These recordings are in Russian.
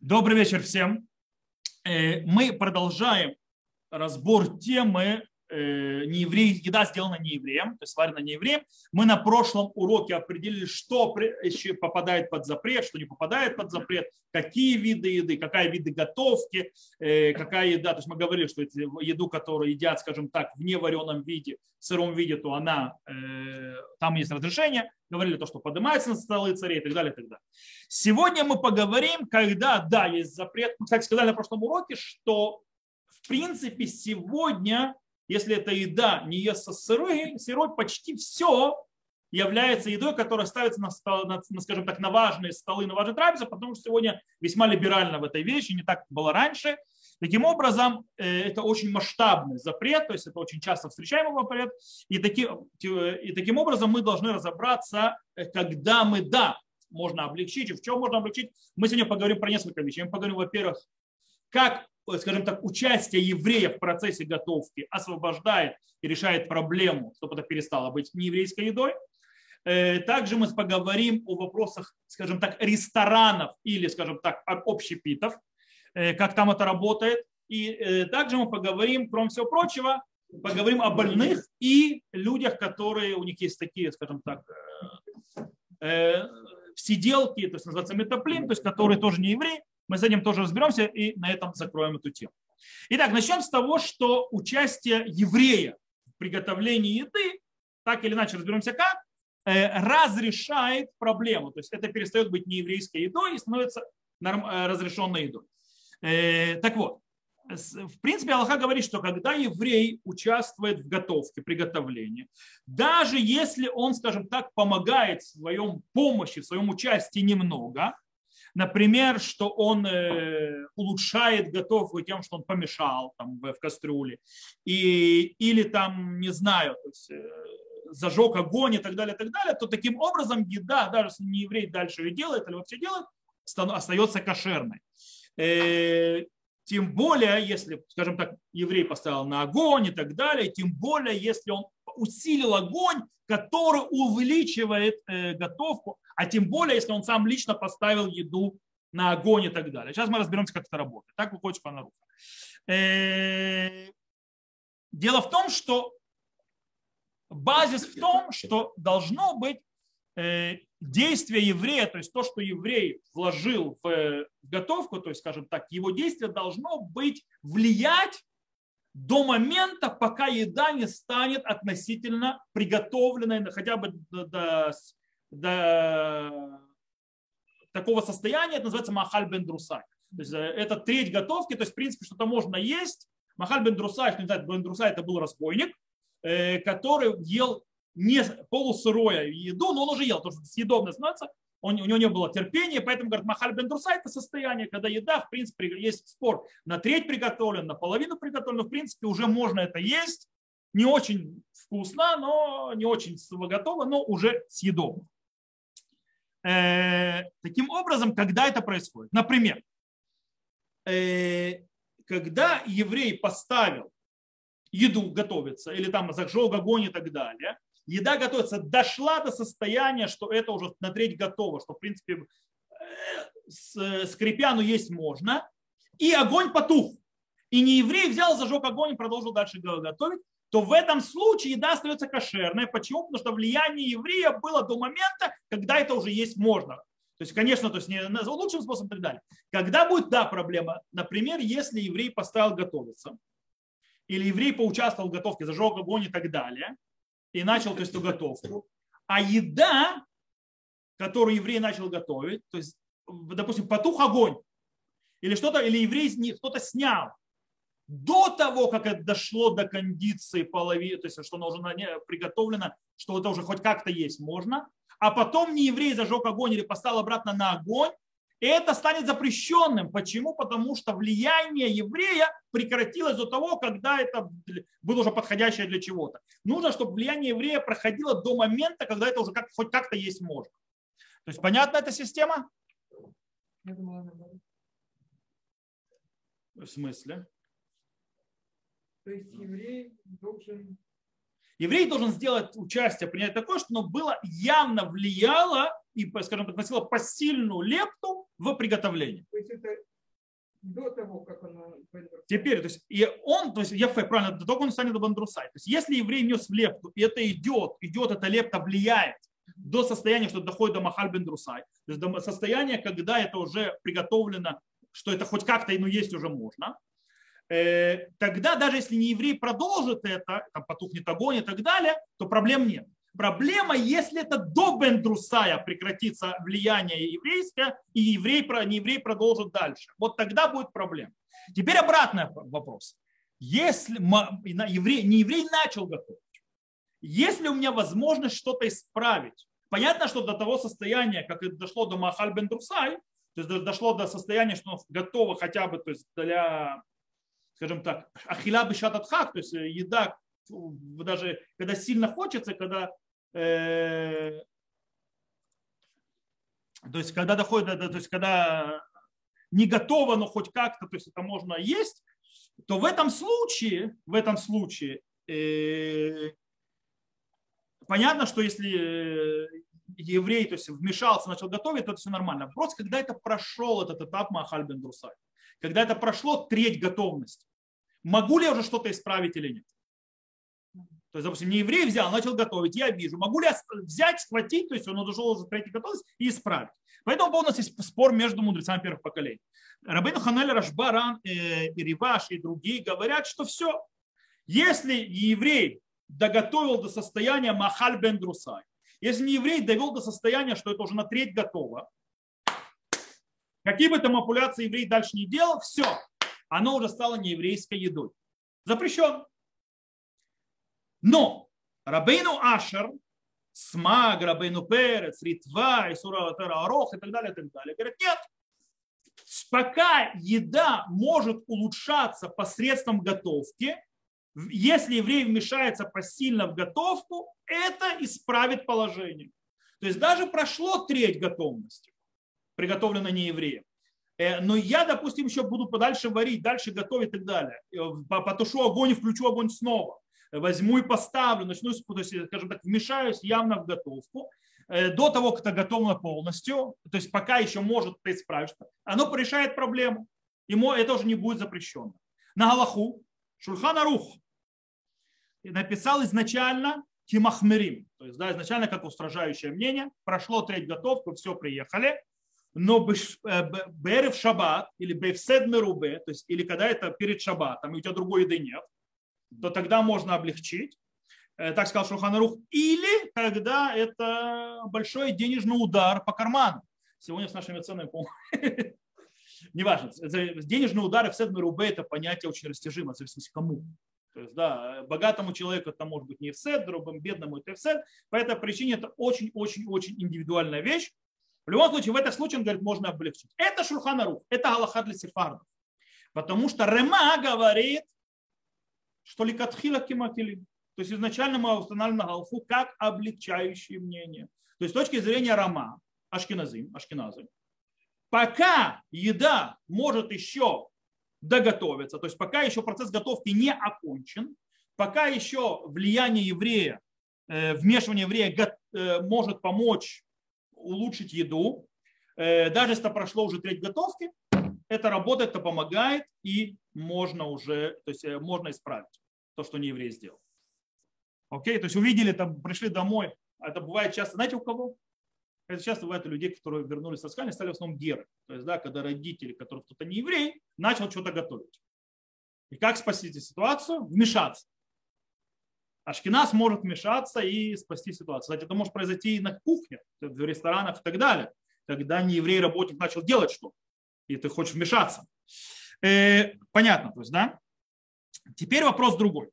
Добрый вечер всем. Э, мы продолжаем разбор темы э, не еврей, еда сделана не евреем, то есть сварена не евреем. Мы на прошлом уроке определили, что еще попадает под запрет, что не попадает под запрет, какие виды еды, какая виды готовки, э, какая еда. То есть мы говорили, что еду, которую едят, скажем так, в невареном виде, в сыром виде, то она, там есть разрешение. Говорили то, что поднимается на столы царей и так далее, и так далее. Сегодня мы поговорим, когда, да, есть запрет. Мы, кстати, сказали на прошлом уроке, что в принципе сегодня если эта еда не естся сырой, сырой почти все является едой, которая ставится на, на, на, скажем так, на важные столы, на важные трапезы, потому что сегодня весьма либерально в этой вещи, не так было раньше. Таким образом, э, это очень масштабный запрет, то есть это очень часто встречаемый запрет. И, таки, и таким образом мы должны разобраться, э, когда мы, да, можно облегчить, и в чем можно облегчить. Мы сегодня поговорим про несколько вещей. Мы поговорим, во-первых, как скажем так, участие еврея в процессе готовки освобождает и решает проблему, чтобы это перестало быть нееврейской едой. Э, также мы поговорим о вопросах, скажем так, ресторанов или, скажем так, общепитов, э, как там это работает. И э, также мы поговорим, кроме всего прочего, поговорим о больных и людях, которые у них есть такие, скажем так, сиделки, то есть называется метаплин, то есть которые тоже не евреи, мы с этим тоже разберемся и на этом закроем эту тему. Итак, начнем с того, что участие еврея в приготовлении еды, так или иначе разберемся как, э, разрешает проблему. То есть это перестает быть нееврейской едой и становится э, разрешенной едой. Э, так вот, в принципе, Аллаха говорит, что когда еврей участвует в готовке, приготовлении, даже если он, скажем так, помогает в своем помощи, в своем участии немного, Например, что он э, улучшает готовку тем, что он помешал там, в кастрюле. И, или там, не знаю, то есть, э, зажег огонь и так далее, и так далее, то таким образом еда, даже если не еврей дальше ее делает или вообще делает, остается кошерной. Э, тем более, если, скажем так, еврей поставил на огонь и так далее, тем более, если он усилил огонь, который увеличивает готовку, а тем более, если он сам лично поставил еду на огонь и так далее. Сейчас мы разберемся, как это работает. Так выходит Шпанаруха. Э, дело в том, что базис в том, что должно быть э, действие еврея, то есть то, что еврей вложил в готовку, то есть, скажем так, его действие должно быть влиять до момента, пока еда не станет относительно приготовленной, хотя бы до, до до такого состояния, это называется махаль бен друсай. То есть э, это треть готовки, то есть в принципе что-то можно есть. Махаль бен друсай, что не знает, бен друсай это был разбойник, э, который ел не полусырое еду, но он уже ел, потому что съедобно становится, он, у него не было терпения, поэтому, говорит, махаль бен друсай это состояние, когда еда, в принципе, есть спор, на треть приготовлена, на половину приготовлена, в принципе, уже можно это есть, не очень вкусно, но не очень готово, но уже съедобно. Э, таким образом, когда это происходит? Например, э, когда еврей поставил еду готовится, или там зажег огонь и так далее, еда готовится, дошла до состояния, что это уже на треть готово, что в принципе э, скрипя, есть можно, и огонь потух. И не еврей взял, зажег огонь и продолжил дальше готовить, то в этом случае еда остается кошерной. Почему? Потому что влияние еврея было до момента, когда это уже есть можно. То есть, конечно, то есть не лучшим способом и так далее. Когда будет, да, проблема, например, если еврей поставил готовиться, или еврей поучаствовал в готовке, зажег огонь и так далее, и начал то есть, эту готовку, а еда, которую еврей начал готовить, то есть, допустим, потух огонь, или что-то, или еврей кто-то снял, до того, как это дошло до кондиции половины, то есть что оно уже приготовлено, что это уже хоть как-то есть можно, а потом не еврей зажег огонь или поставил обратно на огонь, и это станет запрещенным. Почему? Потому что влияние еврея прекратилось до того, когда это было уже подходящее для чего-то. Нужно, чтобы влияние еврея проходило до момента, когда это уже как, хоть как-то есть можно. То есть понятна эта система? В смысле? То есть еврей должен... Еврей должен сделать участие, принять такое, что оно было явно влияло и, скажем так, носила посильную лепту в приготовлении. То есть это до того, как оно... Теперь, то есть, и он, то есть, Ефе, правильно, до того, как он станет бандрусай. То есть, если еврей нес в лепту, и это идет, идет, эта лепта влияет до состояния, что доходит до Махаль Бендрусай, то есть до состояния, когда это уже приготовлено, что это хоть как-то, ну, есть уже можно, э, тогда даже если не еврей продолжит это, там потухнет огонь и так далее, то проблем нет. Проблема, если это до Бендрусая прекратится влияние еврейское, и еврей, не еврей продолжит дальше. Вот тогда будет проблема. Теперь обратный вопрос. Если еврей, не еврей начал готовить, если у меня возможность что-то исправить, понятно, что до того состояния, как это дошло до Махаль Бендрусай, то есть дошло до состояния, что готово хотя бы то есть для, скажем так, ахиля бешататхак, то есть еда даже когда сильно хочется, когда Э, то есть когда доходит, то есть когда не готово, но хоть как-то, то есть это можно есть, то в этом случае, в этом случае э, понятно, что если э, еврей то есть, вмешался, начал готовить, то это все нормально. Вопрос, когда это прошел этот этап Махаль бен когда это прошло треть готовности, могу ли я уже что-то исправить или нет? То есть, допустим, не еврей взял, начал готовить, я вижу, могу ли я взять, схватить, то есть он дошел уже третий готовность и исправить. Поэтому у нас есть спор между мудрецами первых поколений. Рабин Ханель Рашбаран э, и Риваш и другие говорят, что все, если еврей доготовил до состояния Махаль бен Друсай, если не еврей довел до состояния, что это уже на треть готово, какие бы там манипуляции еврей дальше не делал, все, оно уже стало нееврейской едой. Запрещен. Но Рабейну Ашер, Смаг, Рабейну Перец, Ритва, Исура Арох и так далее, и так далее, говорят, нет, пока еда может улучшаться посредством готовки, если еврей вмешается посильно в готовку, это исправит положение. То есть даже прошло треть готовности, приготовленной не евреем. Э, но я, допустим, еще буду подальше варить, дальше готовить и так далее. Э, потушу огонь и включу огонь снова возьму и поставлю, начну, то есть, скажем так, вмешаюсь явно в готовку, э, до того, как это готово полностью, то есть пока еще может это исправить, оно порешает проблему. Ему это уже не будет запрещено. На Галаху Шульхана Рух написал изначально Кимахмерим, то есть да, изначально как устражающее мнение, прошло треть готовку, все, приехали, но э, Берев Шаббат или Бевсед Мерубе, то есть или когда это перед Шаббатом, и у тебя другой еды нет, то тогда можно облегчить, э, так сказал Шуханарух, или когда это большой денежный удар по карману. Сегодня с нашими ценами, неважно, денежные удары в Седме Рубе это понятие очень растяжимо, в зависимости кому. То есть, да, богатому человеку это может быть не в сет, другому бедному это в сет. По этой причине это очень-очень-очень индивидуальная вещь. В любом случае, в этом случае, он говорит, можно облегчить. Это Шурханарух, это Галаха для сефардов. Потому что Рема говорит, что ли катхила кематилим. То есть изначально мы устанавливаем на Галфу как облегчающее мнение. То есть с точки зрения Рама, Ашкиназим, Ашкиназы, пока еда может еще доготовиться, то есть пока еще процесс готовки не окончен, пока еще влияние еврея, э, вмешивание еврея э, может помочь улучшить еду, э, даже если прошло уже треть готовки, это работает, это помогает, и можно уже, то есть можно исправить то, что не еврей сделал. Окей, то есть увидели, там, пришли домой, это бывает часто, знаете у кого? Это часто бывает у людей, которые вернулись со скали, стали в основном геры. То есть, да, когда родители, которые кто-то не еврей, начал что-то готовить. И как спасти ситуацию? Вмешаться. Ашкинас может вмешаться и спасти ситуацию. Кстати, это может произойти и на кухне, в ресторанах и так далее, когда не еврей работник начал делать что-то и ты хочешь вмешаться. Э, понятно, то есть, да? Теперь вопрос другой.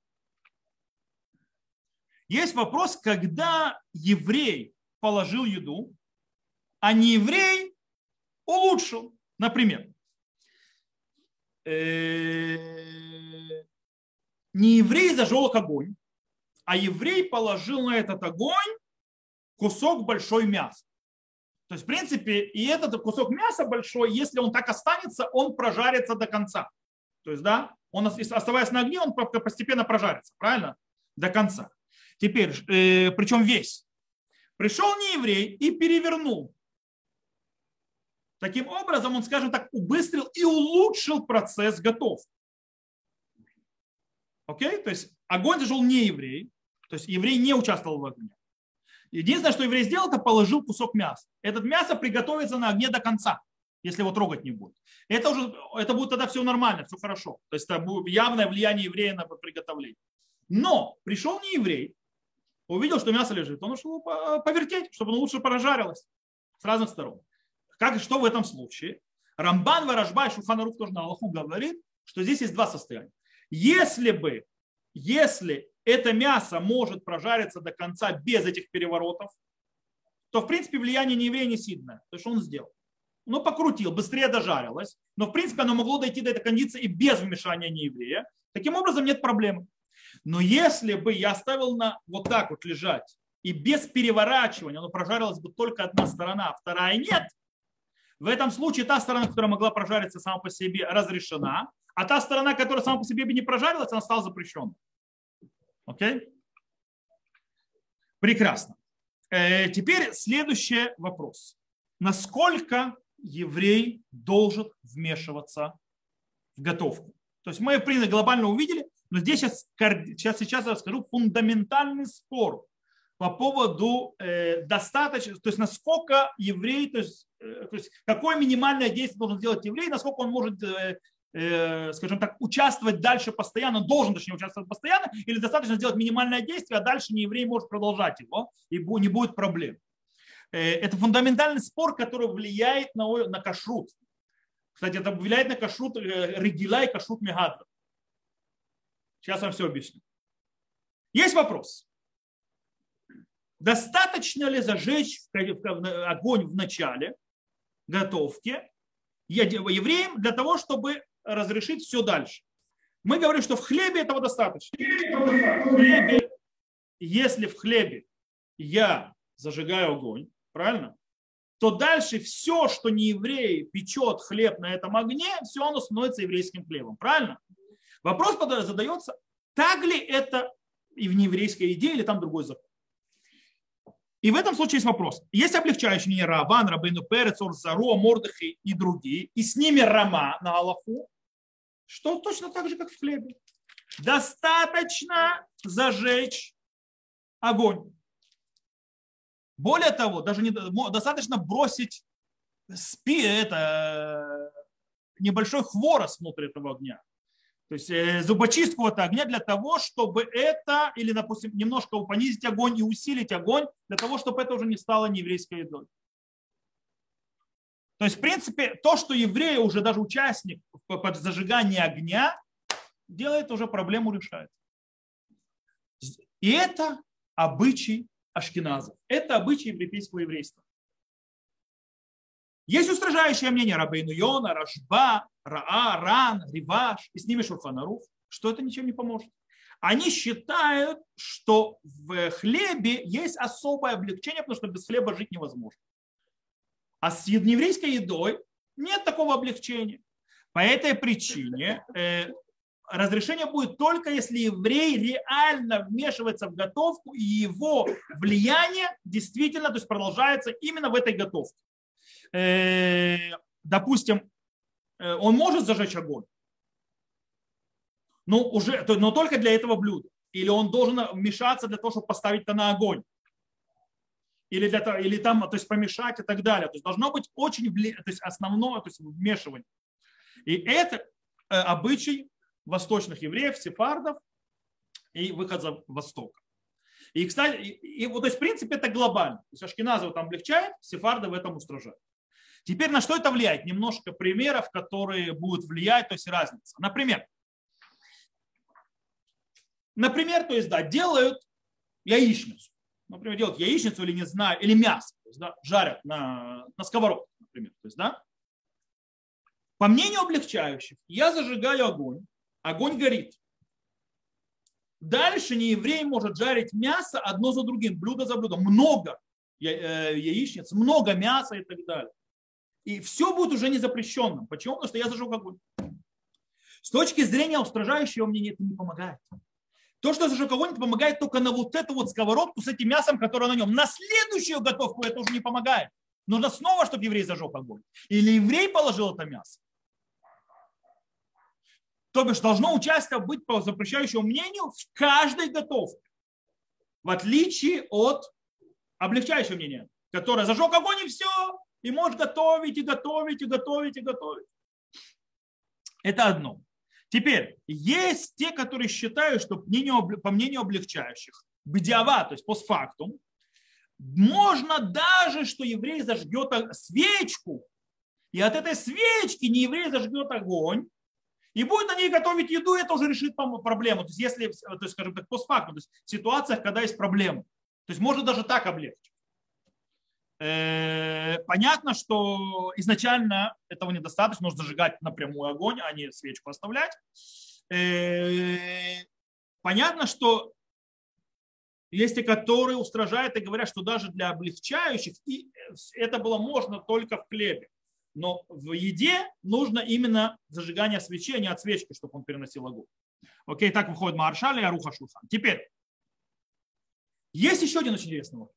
Есть вопрос, когда еврей положил еду, а не еврей улучшил. Например, э, не еврей зажег огонь, а еврей положил на этот огонь кусок большой мяса. То есть, в принципе, и этот кусок мяса большой, если он так останется, он прожарится до конца. То есть, да, он, оставаясь на огне, он постепенно прожарится, правильно? До конца. Теперь, э, причем весь. Пришел нееврей и перевернул. Таким образом, он, скажем так, убыстрил и улучшил процесс готов. Окей? То есть огонь зажил не еврей, то есть еврей не участвовал в огне. Единственное, что еврей сделал, это положил кусок мяса. Этот мясо приготовится на огне до конца, если его трогать не будет. Это, уже, это будет тогда все нормально, все хорошо. То есть это будет явное влияние еврея на приготовление. Но пришел не еврей, увидел, что мясо лежит, он ушел повертеть, чтобы оно лучше прожарилось с разных сторон. Как, что в этом случае? Рамбан, Варажба и Шуханарух тоже на Аллаху говорит, что здесь есть два состояния. Если бы, если это мясо может прожариться до конца без этих переворотов, то, в принципе, влияние не еврея не сильное. То, что он сделал. Ну, покрутил, быстрее дожарилось, но, в принципе, оно могло дойти до этой кондиции и без вмешания нееврея. Таким образом, нет проблемы. Но если бы я оставил на вот так вот лежать, и без переворачивания оно прожарилось бы только одна сторона, а вторая нет, в этом случае та сторона, которая могла прожариться сама по себе, разрешена, а та сторона, которая сама по себе бы не прожарилась, она стала запрещенной. Окей? Прекрасно. Э, теперь следующий вопрос. Насколько еврей должен вмешиваться в готовку? То есть мы, в принципе, глобально увидели, но здесь сейчас, сейчас, сейчас я расскажу фундаментальный спор по поводу э, достаточно, то есть насколько еврей, то есть, э, то есть какое минимальное действие должен сделать еврей, насколько он может, э, э, скажем так, участвовать дальше постоянно, должен точнее участвовать постоянно, или достаточно сделать минимальное действие, а дальше не еврей может продолжать его, и не будет проблем. Э, это фундаментальный спор, который влияет на, на кашрут. Кстати, это влияет на кашрут э, регила и кашрут мегадра. Сейчас вам все объясню. Есть вопрос. Достаточно ли зажечь огонь в начале готовки евреям для того, чтобы разрешить все дальше? Мы говорим, что в хлебе этого достаточно. В хлебе, если в хлебе я зажигаю огонь, правильно? То дальше все, что не еврей печет хлеб на этом огне, все оно становится еврейским хлебом, правильно? Вопрос задается, так ли это и в нееврейской идее, или там другой закон. И в этом случае есть вопрос. Есть облегчающие мнения Раван, Рабейну Перец, Орзаро, Мордыхи и другие, и с ними Рама на Аллаху, что точно так же, как в хлебе. Достаточно зажечь огонь. Более того, даже не, достаточно бросить спи, это, небольшой хворост внутрь этого огня. То есть э, зубочистку от огня для того, чтобы это, или, допустим, немножко понизить огонь и усилить огонь, для того, чтобы это уже не стало нееврейской едой. То есть, в принципе, то, что евреи уже даже участник под зажигание огня, делает уже проблему, решает. И это обычай ашкеназов. Это обычай европейского еврейства. Есть устражающее мнение Рабейну Йона, Рашба, Раа, Ран, Риваш, и с ними Шурфанаруф, что это ничем не поможет. Они считают, что в хлебе есть особое облегчение, потому что без хлеба жить невозможно. А с еврейской едой нет такого облегчения. По этой причине э, разрешение будет только если еврей реально вмешивается в готовку, и его влияние действительно то есть продолжается именно в этой готовке. Э, допустим, э, он может зажечь огонь, но, уже, но только для этого блюда. Или он должен вмешаться для того, чтобы поставить это на огонь. Или, для или там, то есть помешать и так далее. То есть должно быть очень то есть основное то есть вмешивание. И это э, обычай восточных евреев, сефардов и выхода востока. И, кстати, и, и, вот, то есть, в принципе, это глобально. То есть Ашкиназов там облегчает, сефарды в этом устражают. Теперь на что это влияет? Немножко примеров, которые будут влиять, то есть разница. Например, например, то есть, да, делают яичницу. Например, делают яичницу или не знаю, или мясо, то есть, да, жарят на, на сковородке, например. То есть, да. По мнению облегчающих, я зажигаю огонь, огонь горит. Дальше не еврей может жарить мясо одно за другим, блюдо за блюдом. Много э, яичниц, много мяса и так далее. И все будет уже не запрещенным. Почему? Потому что я зажег огонь. С точки зрения устражающего мнения это не помогает. То, что зажег огонь, это помогает только на вот эту вот сковородку с этим мясом, которое на нем. На следующую готовку это уже не помогает. Нужно снова, чтобы еврей зажег огонь. Или еврей положил это мясо. То бишь должно участие быть по запрещающему мнению в каждой готовке. В отличие от облегчающего мнения, которое зажег огонь и все, и можешь готовить, и готовить, и готовить, и готовить. Это одно. Теперь, есть те, которые считают, что по мнению, облегчающих, бедиава, то есть постфактум, можно даже, что еврей зажгет свечку, и от этой свечки не еврей зажгет огонь, и будет на ней готовить еду, это уже решит проблему. То есть, если, то есть, скажем так, постфактум, то есть в ситуациях, когда есть проблемы. То есть можно даже так облегчить. Э, понятно, что изначально этого недостаточно, нужно зажигать напрямую огонь, а не свечку оставлять. Э, понятно, что есть те, которые устражают и говорят, что даже для облегчающих и это было можно только в хлебе. Но в еде нужно именно зажигание свечи, а не от свечки, чтобы он переносил огонь. Окей, так выходит Маршаль и Аруха Шулхан. Теперь, есть еще один очень интересный вопрос.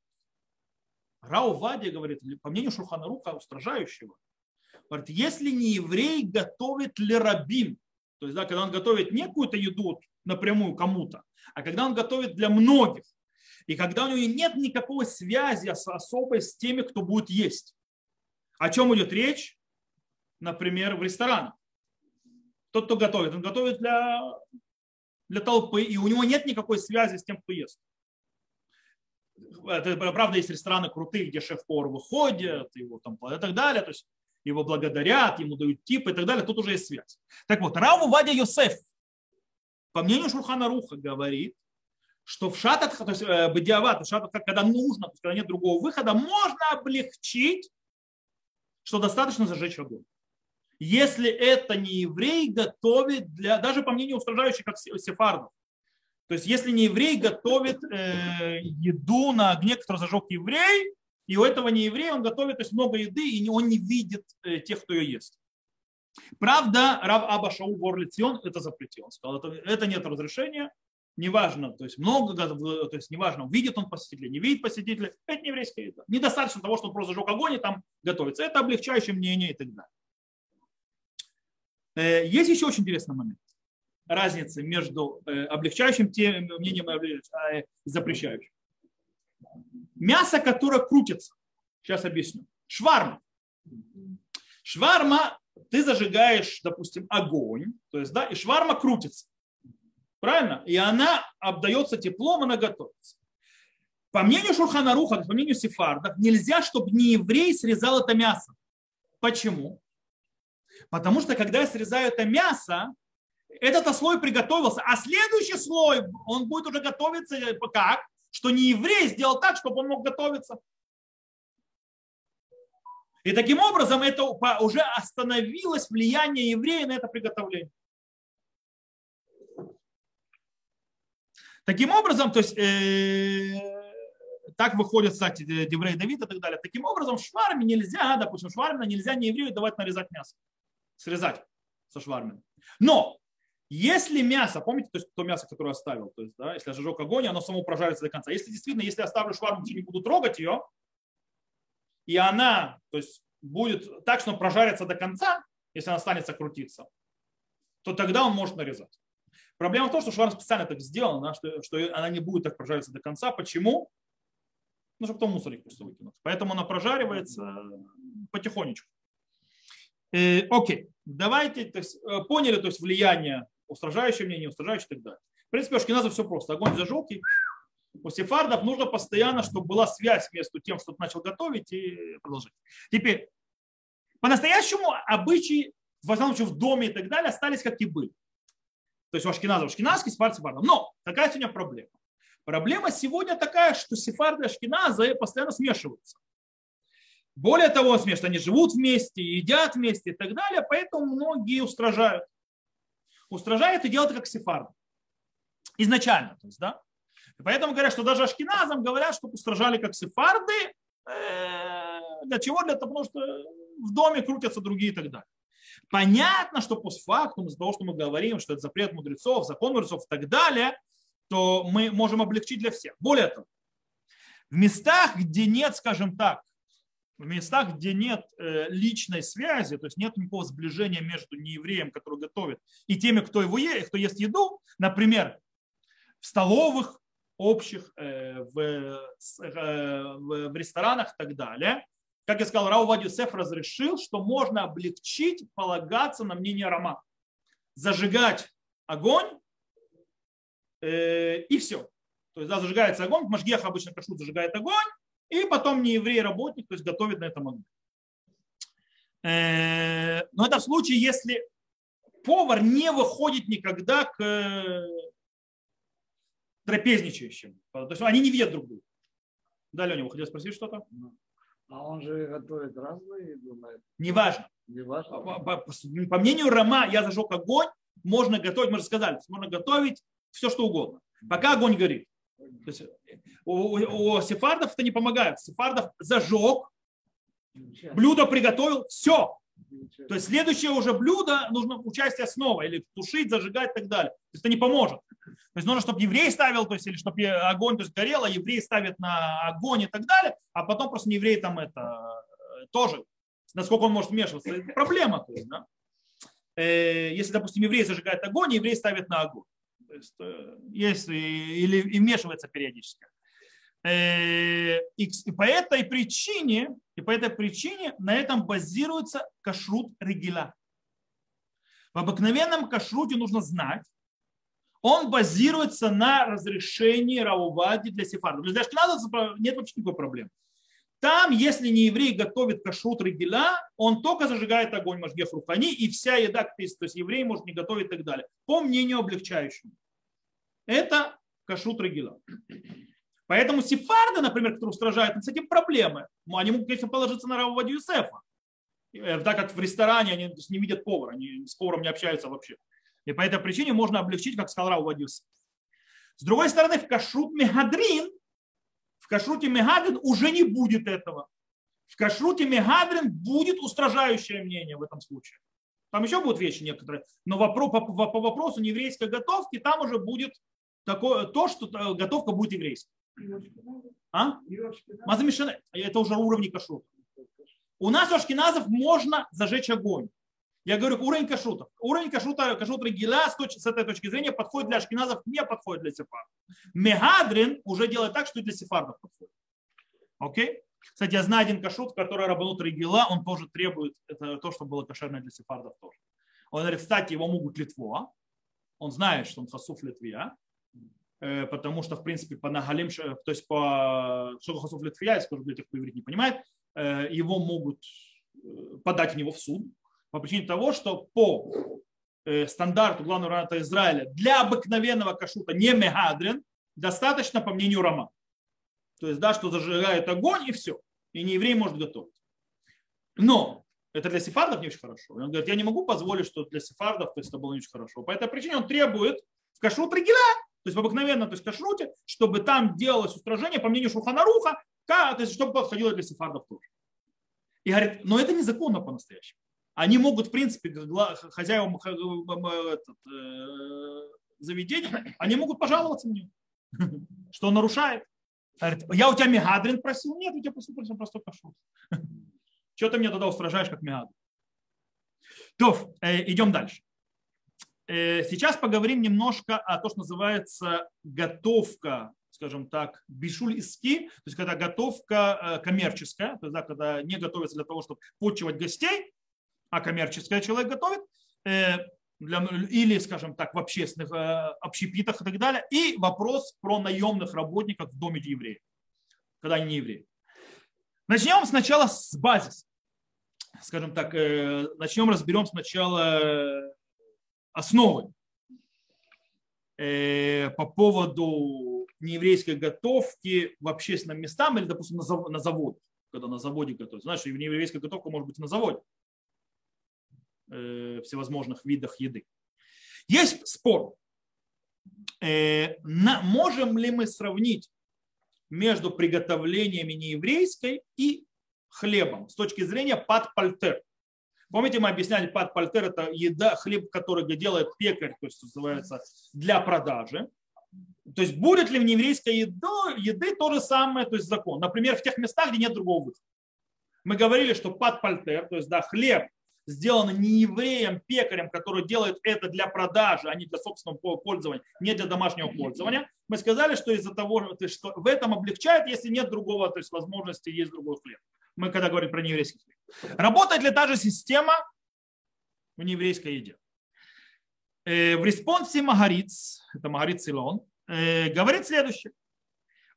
Рау Вади говорит, по мнению Шурхана Руха, устражающего, говорит, если не еврей готовит лерабим, то есть, да, когда он готовит не какую-то еду напрямую кому-то, а когда он готовит для многих, и когда у него нет никакой связи особой с теми, кто будет есть. О чем идет речь? Например, в ресторанах. Тот, кто готовит, он готовит для, для толпы, и у него нет никакой связи с тем, кто ест. Это, правда, есть рестораны крутые, где шеф-повар выходит, его там и так далее, то есть его благодарят, ему дают типы и так далее, тут уже есть связь. Так вот, Раву Вадя Йосеф, по мнению Шурхана Руха, говорит, что в шатат, то есть э, бадиават, в шатат, когда нужно, то есть когда нет другого выхода, можно облегчить что достаточно зажечь огонь. Если это не еврей готовит для, даже по мнению устражающих, как сефардов, то есть если не еврей готовит э, еду на огне, который зажег еврей, и у этого не еврей, он готовит то есть много еды, и он не видит э, тех, кто ее ест. Правда, Рав Аба Шау Борлицион это запретил. Он сказал, это, это нет разрешения, неважно, то есть много, то есть неважно, видит он посетителя, не видит посетителя, это не еврейская еда. Недостаточно того, что он просто зажег огонь и там готовится. Это облегчающее мнение и так далее. Э, есть еще очень интересный момент. Разница между э, облегчающим мнением и а, запрещающим. Мясо, которое крутится. Сейчас объясню. Шварма. Шварма, ты зажигаешь, допустим, огонь, то есть, да, и шварма крутится. Правильно? И она обдается теплом, она готовится. По мнению Шурханаруха, по мнению Сефарда, нельзя, чтобы не еврей срезал это мясо. Почему? Потому что когда я срезаю это мясо, этот слой приготовился, а следующий слой, он будет уже готовиться как? Что не еврей сделал так, чтобы он мог готовиться. И таким образом это уже остановилось влияние еврея на это приготовление. Таким образом, то есть, э, так выходит, кстати, Деврей Давид и так далее. Таким образом, в шварме нельзя, допустим, швармина нельзя не еврею давать нарезать мясо, срезать со швармина. Но если мясо, помните, то есть то мясо, которое оставил, то есть, да, если я зажег огонь, оно само прожарится до конца. Если действительно, если оставлю шварму, не буду трогать ее, и она, то есть будет так, что прожарится до конца, если она останется крутиться, то тогда он может нарезать. Проблема в том, что шварм специально так сделана, что, что она не будет так прожариваться до конца. Почему? Ну, чтобы потом мусорник просто выкинуть. Поэтому она прожаривается потихонечку. Э, окей, давайте, то есть, э, поняли, то есть влияние устражающее мнение, устражающее и так далее. В принципе, у Шкиназа все просто. Огонь зажег, и у сефардов нужно постоянно, чтобы была связь между тем, что ты начал готовить и продолжить. Теперь, по-настоящему обычаи, в основном в доме и так далее, остались как и были. То есть у ашкеназов ашкеназский, сефард сефардов. Но какая сегодня проблема? Проблема сегодня такая, что сефарды и ашкеназы постоянно смешиваются. Более того, смешно, они живут вместе, едят вместе и так далее, поэтому многие устражают. Устражают и делают как сефарды. Изначально, то есть, да? И поэтому говорят, что даже ашкеназам говорят, что устражали как сефарды. Э, для чего? Для того, что в доме крутятся другие и так далее. Понятно, что постфактум, из-за того, что мы говорим, что это запрет мудрецов, закон мудрецов и так далее, то мы можем облегчить для всех. Более того, в местах, где нет, скажем так, в местах, где нет э, личной связи, то есть нет никакого сближения между неевреем, который готовит, и теми, кто его ест, кто ест еду, например, в столовых, общих, э, э, в ресторанах и так далее. Как я сказал, Рау Вадюсеф разрешил, что можно облегчить, полагаться на мнение Рома. Зажигать огонь и все. То есть да, зажигается огонь, Машгех обычно кашут зажигает огонь, и потом не еврей работник, то есть готовит на этом огне. Э, но это в случае, если повар не выходит никогда к э, трапезничающим. То есть они не видят друг друга. Да, Леня, вы хотели спросить что-то? А он же готовит разные еду Неважно. Не важно. По, по, по мнению Рома, я зажег огонь, можно готовить, мы же сказали, можно готовить все, что угодно. Пока огонь горит. То есть у, у, у сефардов это не помогает. Сефардов зажег, блюдо приготовил, все. То есть следующее уже блюдо нужно участие снова, или тушить, зажигать и так далее. То есть это не поможет. То есть нужно, чтобы еврей ставил, то есть, или чтобы огонь то есть, горел, а еврей ставит на огонь и так далее, а потом просто еврей там это э, тоже, насколько он может вмешиваться. Это проблема. То есть, да? Э, если, допустим, еврей зажигает огонь, еврей ставит на огонь. То есть, э, есть или и вмешивается периодически. И по этой причине, и по этой причине на этом базируется кашрут региля. В обыкновенном кашруте нужно знать, он базируется на разрешении раувади для сефардов. Для ашкеназов нет вообще никакой проблемы. Там, если не еврей готовит кашрут региля, он только зажигает огонь Машгех Рухани, и вся еда, то есть еврей может не готовить и так далее. По мнению облегчающему. Это кашрут региля. Поэтому сефарды, например, которые устражают, с этим проблемы. Ну, они могут, конечно, положиться на Рава Юсефа. Э, так как в ресторане они не видят повара, они с поваром не общаются вообще. И по этой причине можно облегчить, как сказал Рав Юсеф. С другой стороны, в кашрут мегадрин, в кашруте мегадрин уже не будет этого. В кашруте мегадрин будет устражающее мнение в этом случае. Там еще будут вещи некоторые. Но вопрос, по, по, по вопросу нееврейской готовки там уже будет такое, то, что э, готовка будет еврейская. А? Мазамишане. Это уже уровень кашрута. У нас у ашкеназов можно зажечь огонь. Я говорю, уровень кашрута. Уровень кашрута, кашрут регила с, с этой точки зрения подходит для ашкеназов, не подходит для сефардов. Мегадрин уже делает так, что и для сефардов подходит. Окей? Кстати, я знаю один кашрут, который работает регила, он тоже требует это то, что было кошерное для сефардов тоже. Он говорит, кстати, его могут Литво. Он знает, что он хасуф Литвия. Э, потому что, в принципе, по Нагалим, то есть по Шохасов Литвия, я скажу для тех, кто иврит не понимает, э, его могут э, подать в него в суд по причине того, что по стандарту главного равната Израиля для обыкновенного кашута не мегадрин достаточно, по мнению Рома. То есть, да, что зажигает огонь и все. И не еврей может готовить. Но это для сефардов не очень хорошо. Он говорит, я не могу позволить, что для сефардов то есть, это было не очень хорошо. По этой причине он требует в кашрут регила то есть в обыкновенном то есть кашруте, чтобы там делалось устражение, по мнению Шуханаруха, то есть чтобы подходило для сефардов тоже. И говорит, но это незаконно по-настоящему. Они могут, в принципе, хозяевам э, заведения, они могут пожаловаться него, что он нарушает. Я у тебя мегадрин просил? Нет, я тебя просто простой кашрут. Что ты мне тогда устражаешь, как мегадрин? То, э, идем дальше. Э, сейчас поговорим немножко о том, что называется готовка, скажем так, бишуль иски, то есть когда готовка коммерческая, то есть да, когда не готовится для того, чтобы почивать гостей, а коммерческая человек готовит, э, для, или, скажем так, в общественных общепитах и так далее. И вопрос про наемных работников в доме евреев, когда они не евреи. Начнем сначала с базиса. Скажем так, начнем, разберем сначала основы э, по поводу нееврейской готовки в общественном местах или, допустим, на заводе, когда на заводе готовят. Знаешь, нееврейская готовка может быть на заводе э, всевозможных видах еды. Есть спор, э, можем ли мы сравнить между приготовлениями нееврейской и хлебом с точки зрения подпальтер. Помните, мы объясняли, пад пальтер – это еда, хлеб, который делает пекарь, то есть называется для продажи. То есть будет ли в нееврейской еды, еды то же самое, то есть закон. Например, в тех местах, где нет другого выхода. Мы говорили, что под пальтер, то есть да, хлеб, сделан не евреем, пекарем, который делает это для продажи, а не для собственного пользования, не для домашнего пользования. Мы сказали, что из-за того, что в этом облегчает, если нет другого, то есть возможности есть другой хлеб. Мы когда говорим про нееврейский хлеб. Работает ли та же система в нееврейской еде? Э, в респонсе Магариц, это Магариц Илон, э, говорит следующее.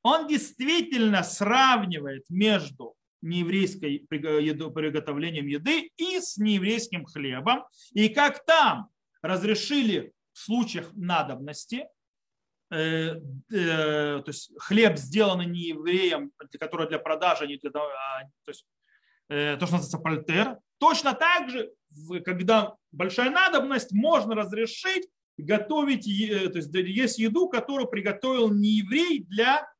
Он действительно сравнивает между нееврейской приготовлением еды и с нееврейским хлебом. И как там разрешили в случаях надобности, э, то есть хлеб, сделанный не евреем, который для продажи, а не для, а, то есть то, что называется пальтер, точно так же, когда большая надобность, можно разрешить готовить, то есть есть еду, которую приготовил не еврей для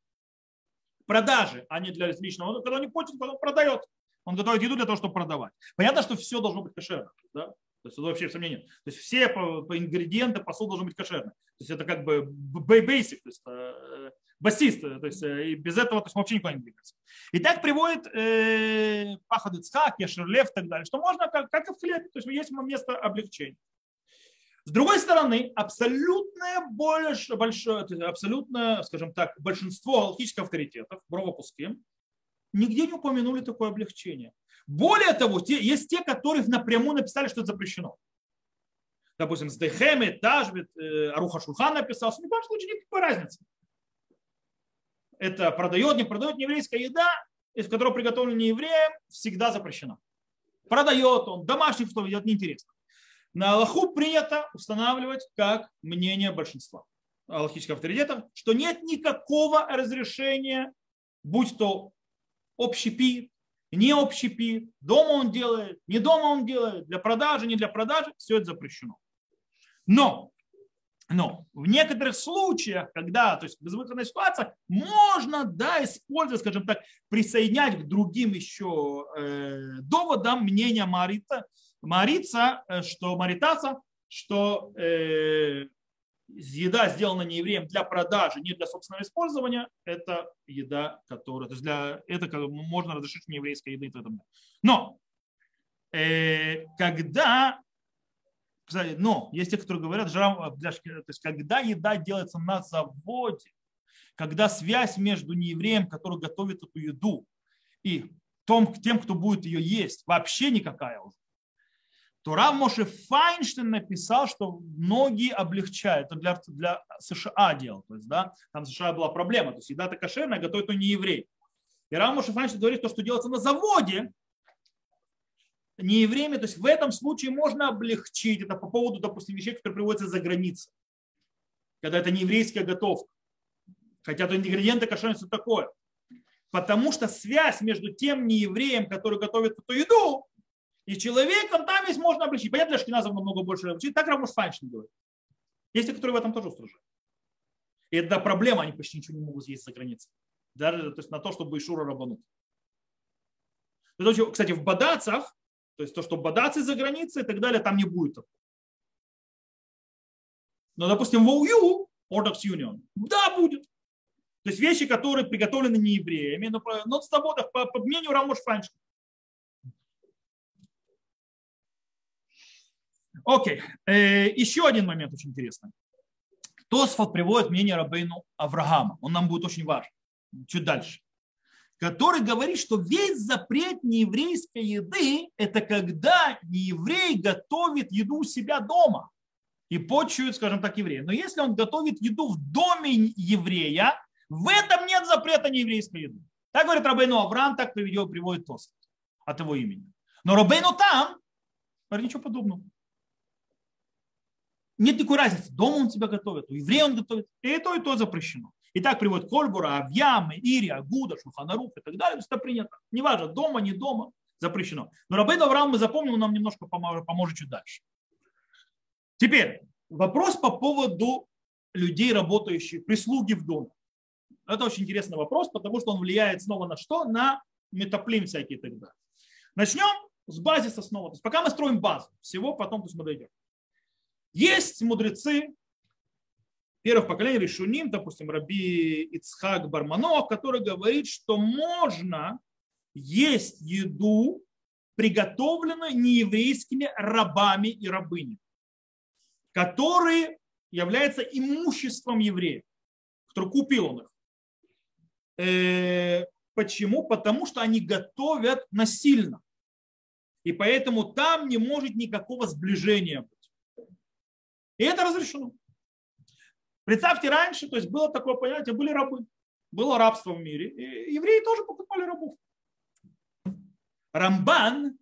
продажи, а не для личного. Он, когда он не платит, он продает. Он готовит еду для того, чтобы продавать. Понятно, что все должно быть кошерно. Да? То есть вообще сомнения. То есть все по, по ингредиенты посуд должен быть кошерный. То есть это как бы basic, то есть э, басист. То есть э, и без этого то есть, вообще никуда не двигаться. И так приводит э, Пахад Ицхак, Ешерлев и так далее, что можно как, как и в хлебе. То есть есть место облегчения. С другой стороны, абсолютное больше, большое, абсолютно, скажем так, большинство галактических авторитетов, Бровопуски, нигде не упомянули такое облегчение. Более того, те, есть те, которые напрямую написали, что это запрещено. Допустим, с Дехеми, Тажбит, э, Аруха Шурхан написал, что ни в коем случае никакой разницы. Это продает, не продает еврейская еда, из которой приготовлена не евреем, всегда запрещена. Продает он, домашних что ведет, неинтересно. На Аллаху принято устанавливать как мнение большинства аллахических авторитетов, что нет никакого разрешения, будь то общепит, не общепит, дома он делает, не дома он делает, для продажи, не для продажи, все это запрещено. Но, но в некоторых случаях, когда, то есть безвыходная ситуация, можно, да, использовать, скажем так, присоединять к другим еще э, доводам мнения Марита, Марица, э, что Маритаса, что э, еда, сделана не евреем для продажи, не для собственного использования, это еда, которая, то есть для это можно разрешить нееврейской еды и так. Но э, когда, кстати, но есть те, которые говорят, то есть когда еда делается на заводе, когда связь между неевреем, который готовит эту еду, и том, тем, кто будет ее есть, вообще никакая уже то Рав Моше Файнштейн написал, что многие облегчают. Это для, для США делал. То есть, да, там в США была проблема. То есть еда-то кошерная, готовит то не еврей. И Рав Моше Файнштейн говорит, то, что делается на заводе, не евреями, то есть в этом случае можно облегчить. Это по поводу, допустим, вещей, которые приводятся за границей. Когда это не еврейская готовка. Хотя то ингредиенты кошерные, все такое. Потому что связь между тем неевреем, который готовит эту еду, и человеком там есть можно обличить. Понятно, что Шкиназов намного больше обличить. Так Рамуш Файншин говорит. Есть те, которые в этом тоже устражают. И это проблема, они почти ничего не могут съесть за границей. Даже то есть, на то, чтобы Ишура рабануть. Кстати, в Бадацах, то есть то, что Бадацы за границей и так далее, там не будет такого. Но, допустим, в ОУЮ, of Union, да, будет. То есть вещи, которые приготовлены не евреями, но, но с тобой, по, по мнению Рамош Файншина. Окей. Э, еще один момент очень интересный. Тосфот приводит мнение Рабейну Авраама. Он нам будет очень важен. Чуть дальше. Который говорит, что весь запрет нееврейской еды – это когда нееврей готовит еду у себя дома и почует, скажем так, еврея. Но если он готовит еду в доме еврея, в этом нет запрета нееврейской еды. Так говорит Рабейну Авраам, так приводит, приводит Тосфот от его имени. Но Рабейну там говорит ничего подобного. Нет никакой разницы, дома он тебя готовит, у еврея он готовит, и то, и то запрещено. И так приводит Кольбура, Авьямы, Ири, Агуда, Шуханарух и так далее. То есть это принято. Неважно, дома, не дома, запрещено. Но Рабейн Авраам мы запомним, он нам немножко поможет, поможет чуть дальше. Теперь вопрос по поводу людей, работающих, прислуги в доме. Это очень интересный вопрос, потому что он влияет снова на что? На метаплим всякие и так далее. Начнем с базиса снова. То есть пока мы строим базу, всего потом то есть мы дойдем. Есть мудрецы, первых поколений Решуним, допустим, Раби Ицхак Барманов, который говорит, что можно есть еду, приготовленную нееврейскими рабами и рабынями, которые являются имуществом евреев, который купил он их. Э, почему? Потому что они готовят насильно. И поэтому там не может никакого сближения быть. И это разрешено. Представьте, раньше, то есть было такое понятие, были рабы. Было рабство в мире. И евреи тоже покупали рабов. Рамбан,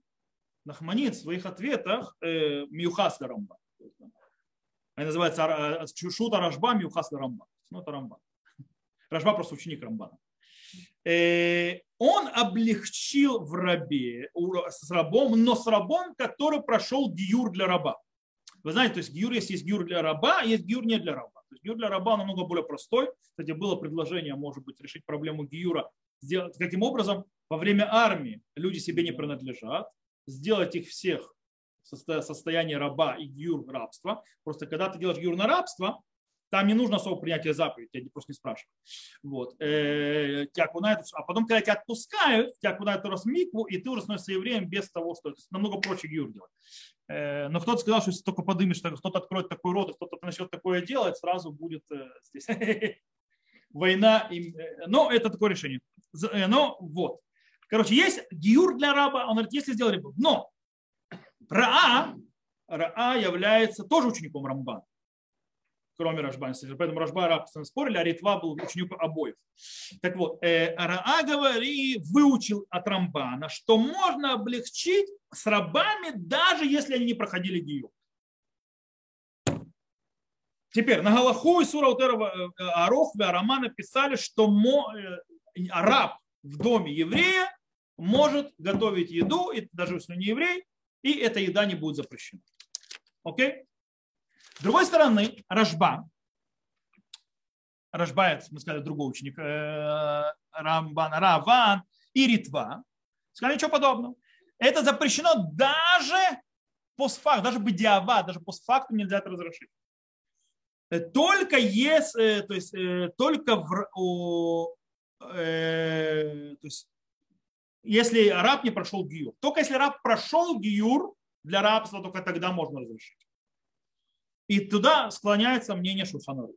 Нахманит в своих ответах, э, Мюхас Рамбан. Они называются э, Шута Рашба, Мюхас Рамбан. Ну, это Рамбан. Рашба просто ученик Рамбана. Э, он облегчил в рабе, с рабом, но с рабом, который прошел гиюр для раба. Вы знаете, то есть гиюр есть, есть гиюр для раба, есть гиюр не для раба. То есть гиюр для раба намного более простой. Кстати, было предложение, может быть, решить проблему гиюра. Сделать, каким образом? Во время армии люди себе не принадлежат, сделать их всех в состоянии раба и гиюр рабства. Просто когда ты делаешь гиюр на рабство, там не нужно особо принятия заповеди, тебя просто не спрашивают. Вот. Э, тебя окунают, а потом, когда тебя отпускают, тебя окунают в микву, и ты уже становишься евреем без того, что это намного проще гиюр делать. Э, но кто-то сказал, что если только подымешь, кто-то откроет такой рот, кто-то начнет такое делать, сразу будет э, здесь война. Но это такое решение. Но вот. Короче, есть гиюр для раба, он говорит, если сделали бы. Но Раа, Раа является тоже учеником Рамбана кроме Рашба. Поэтому Рашба и Раб спорили, а Ритва был ученик обоих. Так вот, э, Раа говори, выучил от Рамбана, что можно облегчить с рабами, даже если они не проходили гию. Теперь на Галаху и Сура Утерова э, Арох и Арама написали, что э, раб в доме еврея может готовить еду, и даже если не еврей, и эта еда не будет запрещена. Окей? С другой стороны, Рожба, Рожба, мы сказали, другой ученик, э, Рамбан, Раван и Ритва, сказали ничего подобного. Это запрещено даже постфактум, даже бедиава, даже постфактум нельзя это разрешить. Э, только если, э, то есть только в, о, э, то есть, если раб не прошел гиюр. Только если раб прошел гиюр для рабства, только тогда можно разрешить. И туда склоняется мнение Шульханарух.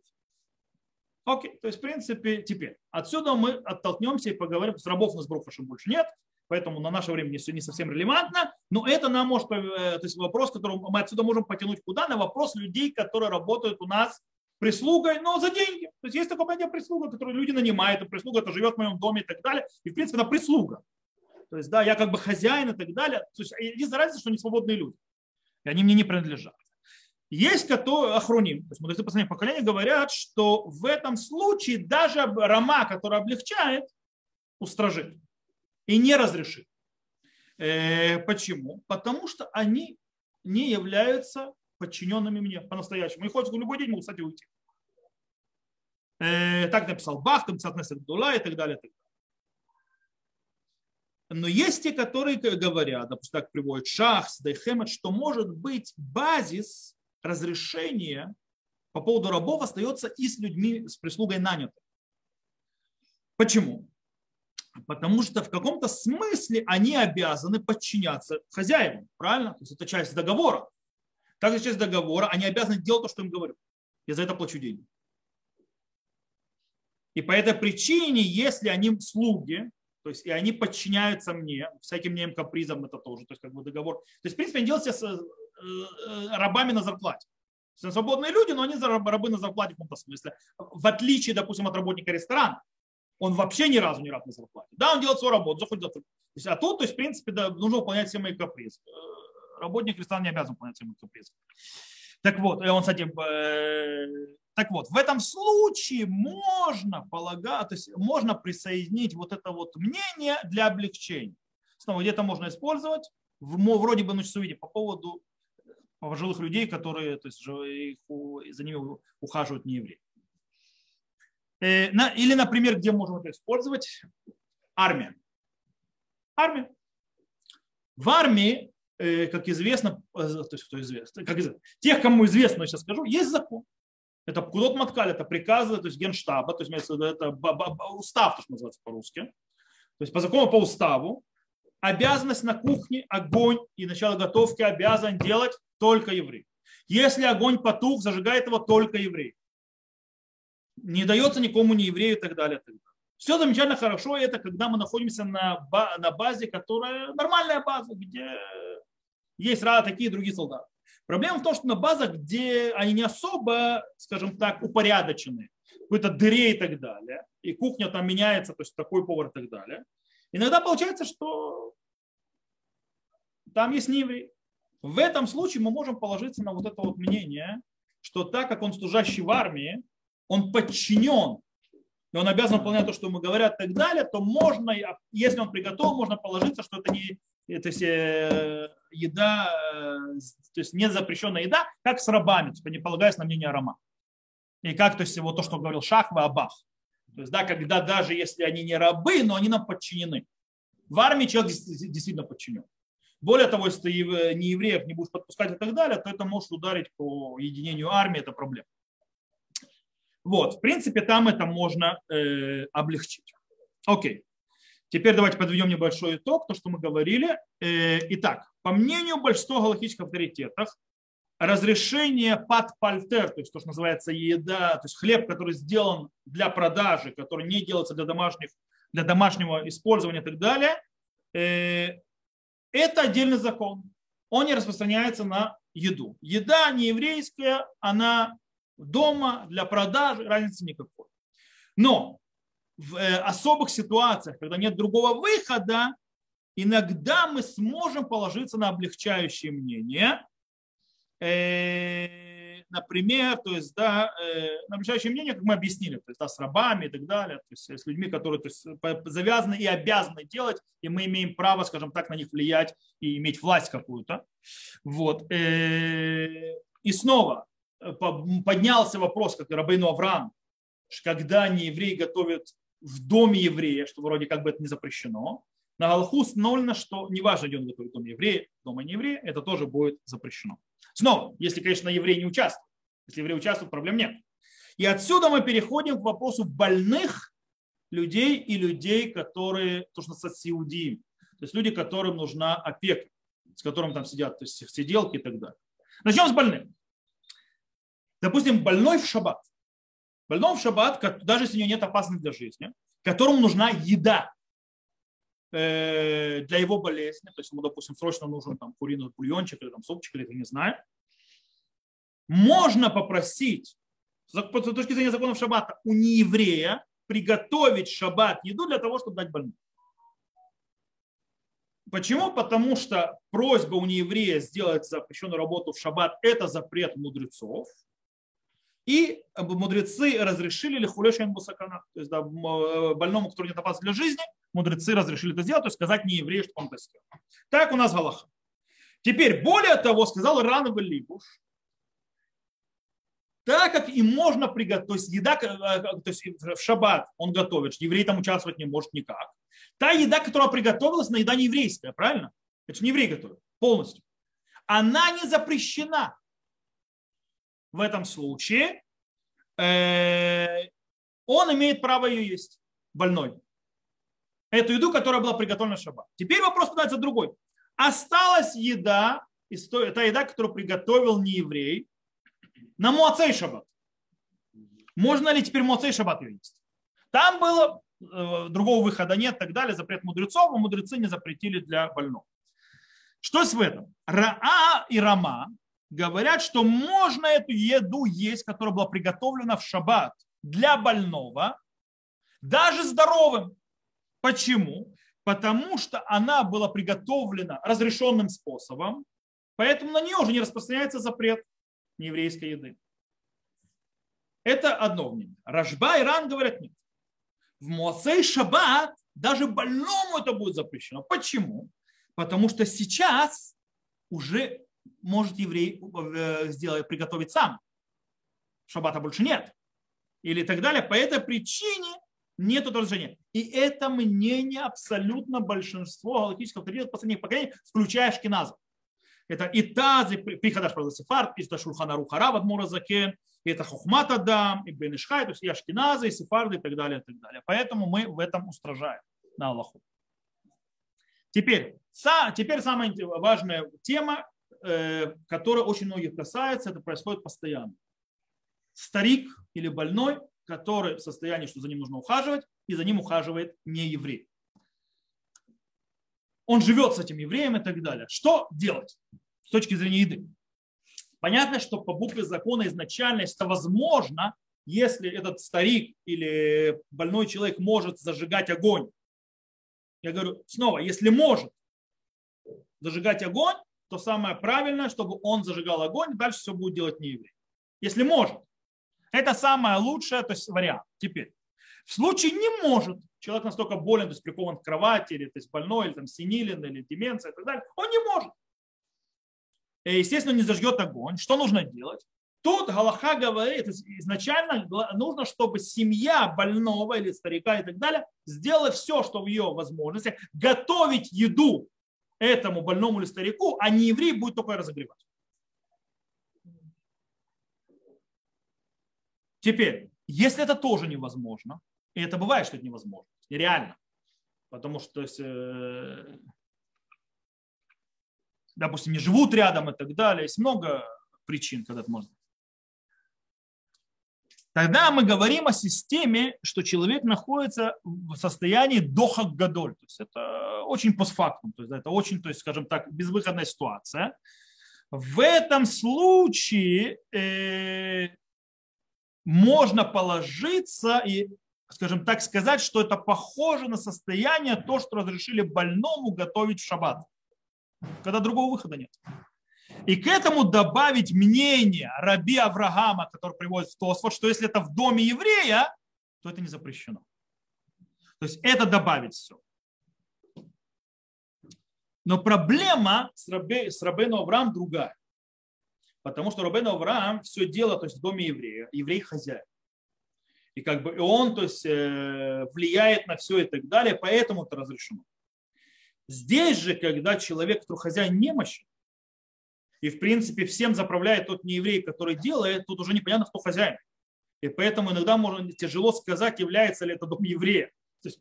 Окей, то есть, в принципе, теперь. Отсюда мы оттолкнемся и поговорим. С рабов у нас Брохашем больше нет, поэтому на наше время все не совсем релевантно. Но это нам может, э, то есть вопрос, который мы отсюда можем потянуть куда? На вопрос людей, которые работают у нас прислугой, но за деньги. То есть есть такое понятие прислуга, которую люди нанимают, и прислуга это живет в моем доме и так далее. И в принципе она прислуга. То есть да, я как бы хозяин и так далее. То есть единственная разница, что они свободные люди. И они мне не принадлежат. Есть которые, охроним, то есть мудрецы последних поколений говорят, что в этом случае даже Рама, который облегчает, устражит и не разрешит. Э, почему? Потому что они не являются подчиненными мне по-настоящему. И хоть в любой день могут, кстати, уйти. Э, так написал Бах, там Дула и так далее. И так далее. Но есть те, которые говорят, допустим, так приводят Шахс, Дайхемет, что может быть базис разрешение по поводу рабов остается и с людьми, с прислугой нанятых. Почему? Потому что в каком-то смысле они обязаны подчиняться хозяевам, правильно? То есть это часть договора. Также часть договора, они обязаны делать то, что им говорю. Я за это плачу деньги. И по этой причине, если они слуги, то есть и они подчиняются мне, всяким моим капризам это тоже, то есть как бы договор. То есть, в принципе, они делают себя Э, рабами на зарплате. Свободные люди, но они рабы на зарплате в каком-то смысле. В отличие, допустим, от работника ресторана. Он вообще ни разу не раб на зарплате. Да, он делает свою работу, заходит. А тут, то есть, в принципе, да, нужно выполнять все мои капризы. Э, работник ресторана не обязан выполнять все мои капризы. Так вот, он, кстати, э, так вот, в этом случае можно полагать, то есть можно присоединить вот это вот мнение для облегчения. Снова где-то можно использовать, вроде бы на часу виде по поводу пожилых людей, которые то есть, их, за ними ухаживают не евреи. Э, или, например, где можем это использовать? Армия. Армия. В армии, э, как известно, э, то есть, кто известно, как известно, тех, кому известно, сейчас скажу, есть закон. Это Пкудот Маткаль, это приказы, то есть генштаба, то есть это устав, то, что называется по-русски. То есть по закону, по уставу, обязанность на кухне, огонь и начало готовки обязан делать только еврей. Если огонь потух, зажигает его только еврей. Не дается никому не еврею и так далее. Так далее. Все замечательно хорошо, это когда мы находимся на, на базе, которая нормальная база, где есть рада такие другие солдаты. Проблема в том, что на базах, где они не особо, скажем так, упорядочены, какой-то дыре и так далее, и кухня там меняется, то есть такой повар и так далее, иногда получается, что там есть не В этом случае мы можем положиться на вот это вот мнение, что так как он служащий в армии, он подчинен, и он обязан выполнять то, что ему говорят и так далее, то можно, если он приготовил, можно положиться, что это не это все еда, э, то есть не запрещенная еда, как с рабами, типа не полагаясь на мнение Рома. И как, то есть, вот то, что говорил Шахва Абах. То есть, да, когда даже если они не рабы, но они нам подчинены. В армии человек действительно подчинен. Более того, если ты не евреев не будешь подпускать и так далее, то это может ударить по единению армии, это проблема. Вот, в принципе, там это можно э, облегчить. Окей. Теперь давайте подведем небольшой итог, то, что мы говорили. Э, итак, по мнению большинства галактических авторитетов, разрешение под пальтер, то есть то, что называется еда, то есть хлеб, который сделан для продажи, который не делается для, домашних, для домашнего использования и так далее, э, это отдельный закон. Он не распространяется на еду. Еда не еврейская, она дома для продажи, разницы никакой. Но в э, особых ситуациях, когда нет другого выхода, иногда мы сможем положиться на облегчающее мнение. Э, например, то есть, да, э, на облегчающее мнение, как мы объяснили, то есть, да, с рабами и так далее, то есть, с людьми, которые то есть, завязаны и обязаны делать, и мы имеем право, скажем так, на них влиять и иметь власть какую-то. Вот. И снова поднялся вопрос, как Рабейну Авраам, когда не евреи готовят в доме еврея, что вроде как бы это не запрещено, на Галаху установлено, что неважно, где он готовит в доме еврея, дома не еврея, это тоже будет запрещено. Снова, если, конечно, еврей не участвует. Если еврей участвует, проблем нет. И отсюда мы переходим к вопросу больных людей и людей, которые, то, что называется, сиудиим. То есть люди, которым нужна опека, с которым там сидят, то есть сиделки и так далее. Начнем с больных. Допустим, больной в шаббат. Больному в шаббат, даже если у него нет опасности для жизни, которому нужна еда для его болезни, то есть ему, допустим, срочно нужен там куриный бульончик или там супчик, или я не знаю, можно попросить, с точки зрения законов шаббата, у нееврея приготовить шаббат еду для того, чтобы дать больному. Почему? Потому что просьба у нееврея сделать запрещенную работу в шаббат – это запрет мудрецов – и мудрецы разрешили лихулешен бусакана. То есть да, э, больному, который нет опасности для жизни, мудрецы разрешили это сделать, то есть сказать не еврею, что он это. Так у нас Галаха. Теперь, более того, сказал Ран Либуш, так как и можно приготовить, то есть еда, э, то есть в шаббат он готовит, еврей там участвовать не может никак. Та еда, которая приготовилась, на еда не еврейская, правильно? Это же не еврей готовит полностью. Она не запрещена в этом случае э, он имеет право ее есть, больной. Эту еду, которая была приготовлена в шаббат. Теперь вопрос становится другой. Осталась еда, та еда, которую приготовил не еврей, на Муацей шаббат. Можно ли теперь Муацей шаббат ее есть? Там было э, другого выхода нет, так далее, запрет мудрецов, а мудрецы не запретили для больного. Что с в этом? Раа и Рама говорят, что можно эту еду есть, которая была приготовлена в шаббат для больного, даже здоровым. Почему? Потому что она была приготовлена разрешенным способом, поэтому на нее уже не распространяется запрет нееврейской еды. Это одно мнение. Рожба и Ран говорят нет. В Моцей Шаббат даже больному это будет запрещено. Почему? Потому что сейчас уже может еврей э, сделать, приготовить сам. Шаббата больше нет. Или так далее. По этой причине нет разрешения. И это мнение абсолютно большинство галактических авторитетов последних поколений, включая Шкиназов. Это и тазы, приходаш правда сефард, это шурхана рухара в Адмура Закен, и это хухмат Адам, и Бенишхай, то есть и ашкеназы, и сефарды, и так далее, и так далее. Поэтому мы в этом устражаем на Аллаху. Теперь, теперь самая важная тема, э, которая очень многих касается, это происходит постоянно. Старик или больной, который в состоянии, что за ним нужно ухаживать, и за ним ухаживает не еврей. Он живет с этим евреем и так далее. Что делать с точки зрения еды? Понятно, что по букве закона изначально это возможно, если этот старик или больной человек может зажигать огонь я говорю, снова, если может зажигать огонь, то самое правильное, чтобы он зажигал огонь, дальше все будет делать не еврей. Если может. Это самое лучшее то есть вариант. Теперь, в случае не может, человек настолько болен, то есть прикован к кровати, или то есть больной, или там синилин, или деменция и так далее, он не может. И, естественно, не зажгет огонь. Что нужно делать? Тут Галаха говорит, изначально нужно, чтобы семья больного или старика и так далее сделала все, что в ее возможности, готовить еду этому больному или старику, а не еврей будет только разогревать. Теперь, если это тоже невозможно, и это бывает, что это невозможно, нереально, потому что, то есть, э, допустим, не живут рядом и так далее, есть много причин, когда это можно Тогда мы говорим о системе, что человек находится в состоянии дохак гадоль. То есть это очень постфактум, то есть это очень, то есть, скажем так, безвыходная ситуация. В этом случае э, можно положиться и, скажем так, сказать, что это похоже на состояние то, что разрешили больному готовить в шаббат, когда другого выхода нет. И к этому добавить мнение раби Авраама, который приводит в Тосфот, что если это в доме еврея, то это не запрещено. То есть это добавить все. Но проблема с, Рабе, с Рабену Авраам другая. Потому что Рабену Авраам все дело то есть в доме еврея, еврей хозяин. И как бы он то есть, э, влияет на все и так далее, поэтому это разрешено. Здесь же, когда человек, который хозяин немощен, и, в принципе, всем заправляет тот нееврей, который делает, тут уже непонятно, кто хозяин. И поэтому иногда можно тяжело сказать, является ли это дом еврея. То есть,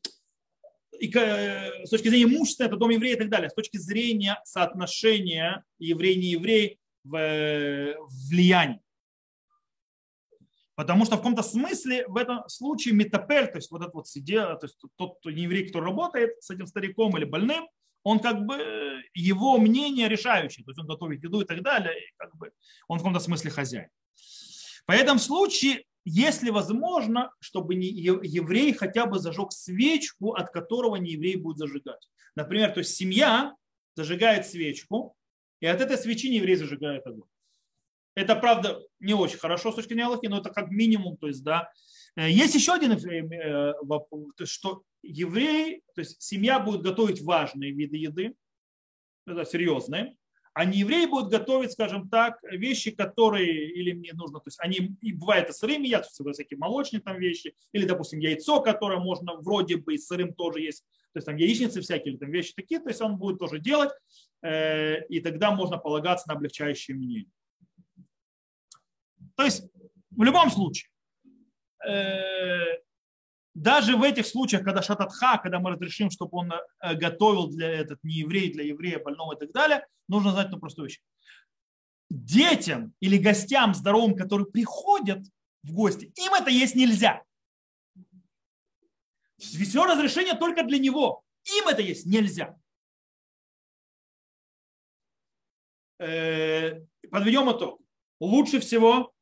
и с точки зрения имущества это дом еврея и так далее. С точки зрения соотношения еврей-не еврей в влиянии. Потому что в каком-то смысле в этом случае метапель, то есть вот этот вот сидел, то есть тот еврей, кто работает с этим стариком или больным, он как бы, его мнение решающее, то есть он готовит еду и так далее, и как бы он в каком-то смысле хозяин. По этом случае, если возможно, чтобы не еврей хотя бы зажег свечку, от которого не еврей будет зажигать. Например, то есть семья зажигает свечку, и от этой свечи не еврей зажигает огонь. Это, правда, не очень хорошо с точки зрения Аллахи, но это как минимум, то есть, да. Есть еще один э, вопрос, что еврей, то есть семья будет готовить важные виды еды, это серьезные, а не еврей будет готовить, скажем так, вещи, которые или мне нужно, то есть они и бывает и сырыми яйца, всякие молочные там вещи, или, допустим, яйцо, которое можно вроде бы и сырым тоже есть, то есть там яичницы всякие, или там вещи такие, то есть он будет тоже делать, э, и тогда можно полагаться на облегчающее мнение. То есть в любом случае, э, даже в этих случаях, когда шататха, когда мы разрешим, чтобы он э, готовил для этот не еврей, для еврея, больного и так далее, нужно знать одну простую вещь. Детям или гостям здоровым, которые приходят в гости, им это есть нельзя. Все разрешение только для него. Им это есть нельзя. Э, подведем итог. Лучше всего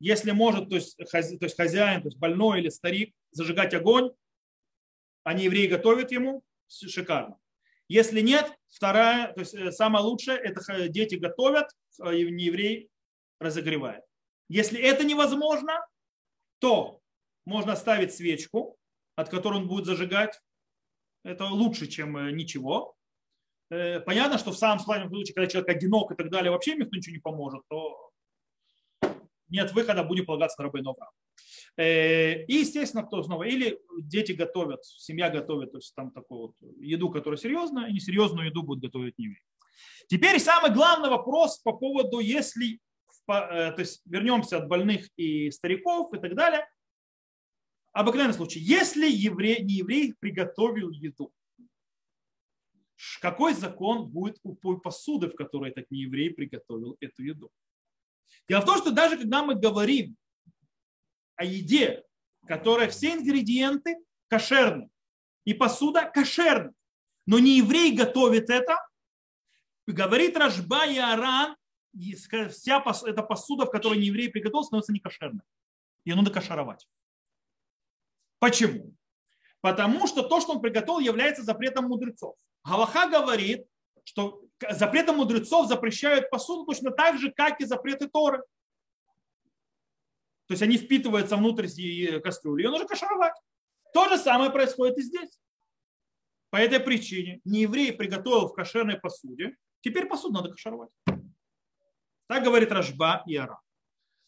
если может, то есть, хозяин, то есть хозяин, то есть больной или старик, зажигать огонь, не евреи готовят ему, шикарно. Если нет, вторая, то есть э, самое лучшее, это дети готовят, а не еврей разогревает. Если это невозможно, то можно ставить свечку, от которой он будет зажигать. Это лучше, чем э, ничего. Э, понятно, что в самом случае, когда человек одинок и так далее, вообще никто ничего не поможет, то нет выхода, будем полагаться на Рабейну Авраам. Э, и, естественно, кто снова, или дети готовят, семья готовит, то есть там такую вот еду, которая серьезная, и несерьезную еду будут готовить не евреи. Теперь самый главный вопрос по поводу, если, то есть вернемся от больных и стариков и так далее. Обыкновенный случай. Если еврей, не еврей приготовил еду, какой закон будет у посуды, в которой этот нееврей приготовил эту еду? Дело в том, что даже когда мы говорим о еде, которая все ингредиенты кошерны, и посуда кошерна, но не еврей готовит это, говорит Рожба и Аран, вся эта посуда, в которой не еврей приготовил, становится не кошерной. Ее надо кошеровать. Почему? Потому что то, что он приготовил, является запретом мудрецов. Галаха говорит, что запретом мудрецов запрещают посуду точно так же, как и запреты Торы. То есть они впитываются внутрь кастрюли, ее нужно кашировать. То же самое происходит и здесь. По этой причине не еврей приготовил в кошерной посуде, теперь посуду надо кашировать. Так говорит Рожба и Ара.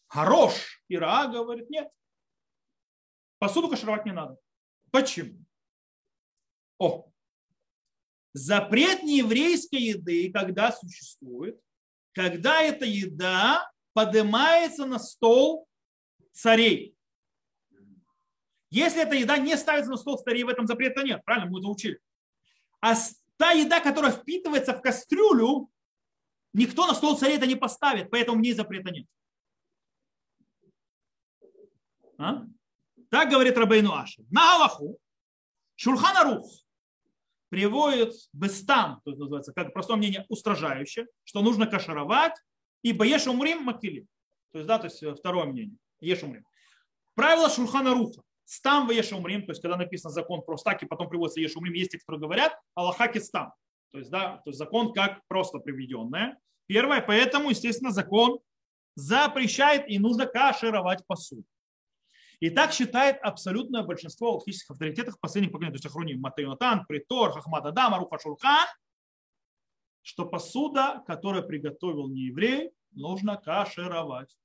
Хорош и Ра говорит, нет. Посуду кашировать не надо. Почему? О, запрет нееврейской еды, когда существует, когда эта еда поднимается на стол царей. Если эта еда не ставится на стол царей, в этом запрета нет. Правильно, мы это учили. А та еда, которая впитывается в кастрюлю, никто на стол царей это не поставит, поэтому в ней запрета нет. А? Так говорит Рабейну Аши. На Галаху Шурхана Рух приводит бестам, то есть называется, как простое мнение, устражающее, что нужно кашаровать, и ешь умрим макили. То есть, да, то есть э, второе мнение. Ешь умрим. Правило Шурхана Руха. Стам в Ешумрим, то есть когда написано закон про стаки, потом приводится Ешумрим, есть те, которые говорят, Аллахаки стам. То есть, да, то есть закон как просто приведенное. Первое, поэтому, естественно, закон запрещает и нужно кашировать посуду. И так считает абсолютное большинство алхимических авторитетов последних поколений, то есть Ахруним, Матайонатан, Притор, Хахмад Адам, Аруха Шурхан, что посуда, которую приготовил не еврей, нужно кашировать.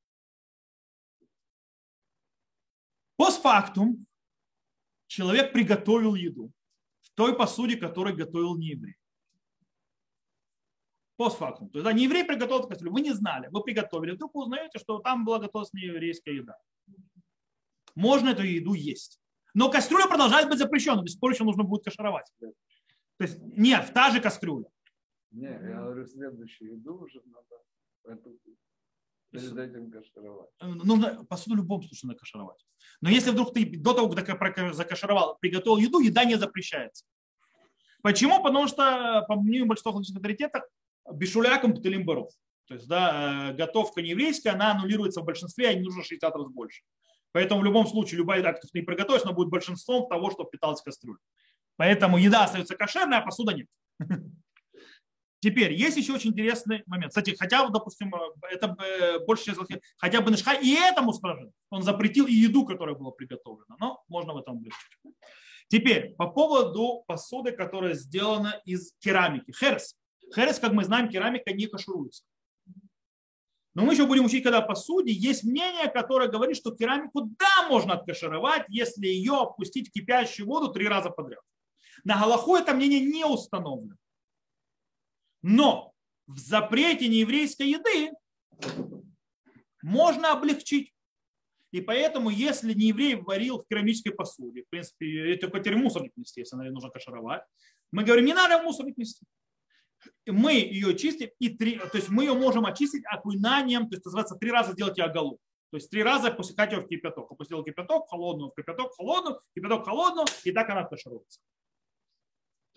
Постфактум человек приготовил еду в той посуде, которую готовил не еврей. Постфактум. То есть да, не еврей приготовил кастрюлю, вы не знали, вы приготовили, вдруг узнаете, что там была готовилась не еврейская еда. Можно эту еду есть. Но кастрюля продолжает быть сих пор еще нужно будет кашировать. То есть нет, та же кастрюля. Нет, я говорю, следующую еду уже надо Перед этим кашировать. Э, нужно посуду в любом случае надо кашировать. Но если вдруг ты до того, как закашировал, приготовил еду, еда не запрещается. Почему? Потому что, по мнению большинства художественных авторитетов, бешуляком птелим боров. То есть, да, э, готовка не еврейская, она аннулируется в большинстве, а не нужно 60 раз больше. Поэтому в любом случае любая еда, которую ты не приготовишь, она будет большинством того, что впиталась в кастрюлю. Поэтому еда остается кошерной, а посуда нет. Теперь, есть еще очень интересный момент. Кстати, хотя, допустим, э, это э, больше сейчас, хотя бы Нишхай и этому стражи. Он запретил и еду, которая была приготовлена. Но можно в этом облегчить. Теперь, по поводу посуды, которая сделана из керамики. Херес. Херес, как мы знаем, керамика не кашируется. Но мы еще будем учить, когда посуде есть мнение, которое говорит, что керамику да, можно откашировать, если ее опустить в кипящую воду три раза подряд. На Галаху это мнение не установлено. Но в запрете нееврейской еды можно облегчить. И поэтому, если не еврей варил в керамической посуде, в принципе, это теперь мусорник нести, если нужно кашировать, мы говорим, не надо мусорник нести. Мы ее чистим, и три, то есть мы ее можем очистить окунанием, то есть называется три раза сделать оголу. То есть три раза опускать ее в кипяток. Опустил кипяток, холодную, в кипяток, холодную, кипяток, холодную, и так она кашируется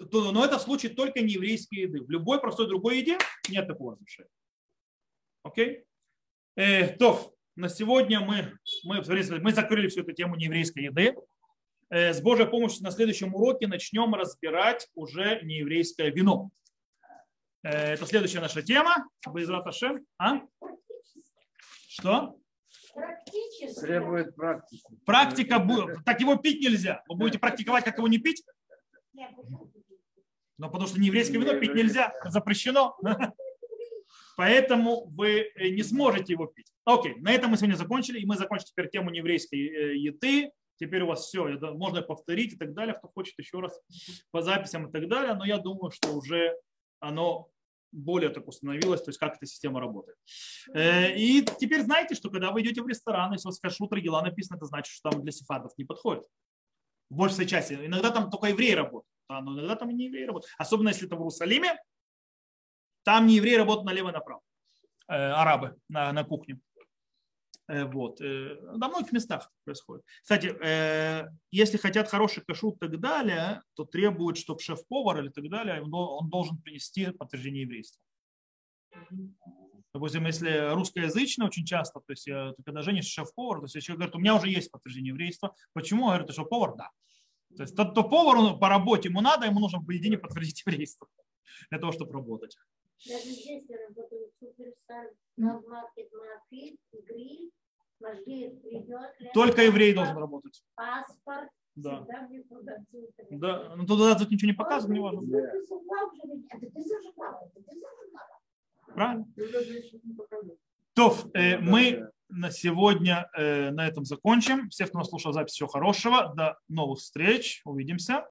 но это в только не еврейской еды. В любой простой другой еде нет такого разрешения. Окей? Э, то, на сегодня мы, мы, мы закрыли всю эту тему нееврейской еды. Э, с Божьей помощью на следующем уроке начнем разбирать уже нееврейское вино. Э, это следующая наша тема. Байзрат Ашем. А? Что? Требует практики. Практика, так его пить нельзя. Вы будете практиковать, как его не пить? Но потому что нееврейское вино пить нельзя, запрещено. Поэтому вы э, не сможете его пить. Окей, на этом мы сегодня закончили. И мы закончили теперь тему нееврейской э, еды. Теперь у вас все, это можно повторить и так далее, кто хочет еще раз по записям и так далее. Но я думаю, что уже оно более так установилось, то есть как эта система работает. Э, и теперь знаете, что когда вы идете в ресторан, если у вас кашрут регила написано, это значит, что там для сефардов не подходит. В большей части. Иногда там только евреи работают, а, но иногда там и не евреи работают. Особенно если это в Иерусалиме, там не евреи работают налево и направо. Э, арабы на, на кухне. Э, вот. На многих местах происходит. Кстати, если хотят хороший кашрут и так далее, то требуют, чтобы шеф-повар или так далее, он должен принести подтверждение еврейства. Допустим, если русскоязычный очень часто, то есть ты когда женишь шеф-повар, то есть человек говорит, у меня уже есть подтверждение еврейства. Почему? Говорит, что повар, да. То есть тот, то повар по работе ему надо, ему нужно в поедине подтвердить еврейство для того, чтобы работать. Даже здесь я работаю суперстар, гриль. Только еврей должен работать. Паспорт. Да. Да, ну туда тут ничего не показывают, не важно. Правильно? То, э, мы на сегодня э, на этом закончим. Всех, кто нас слушал запись, всего хорошего. До новых встреч. Увидимся.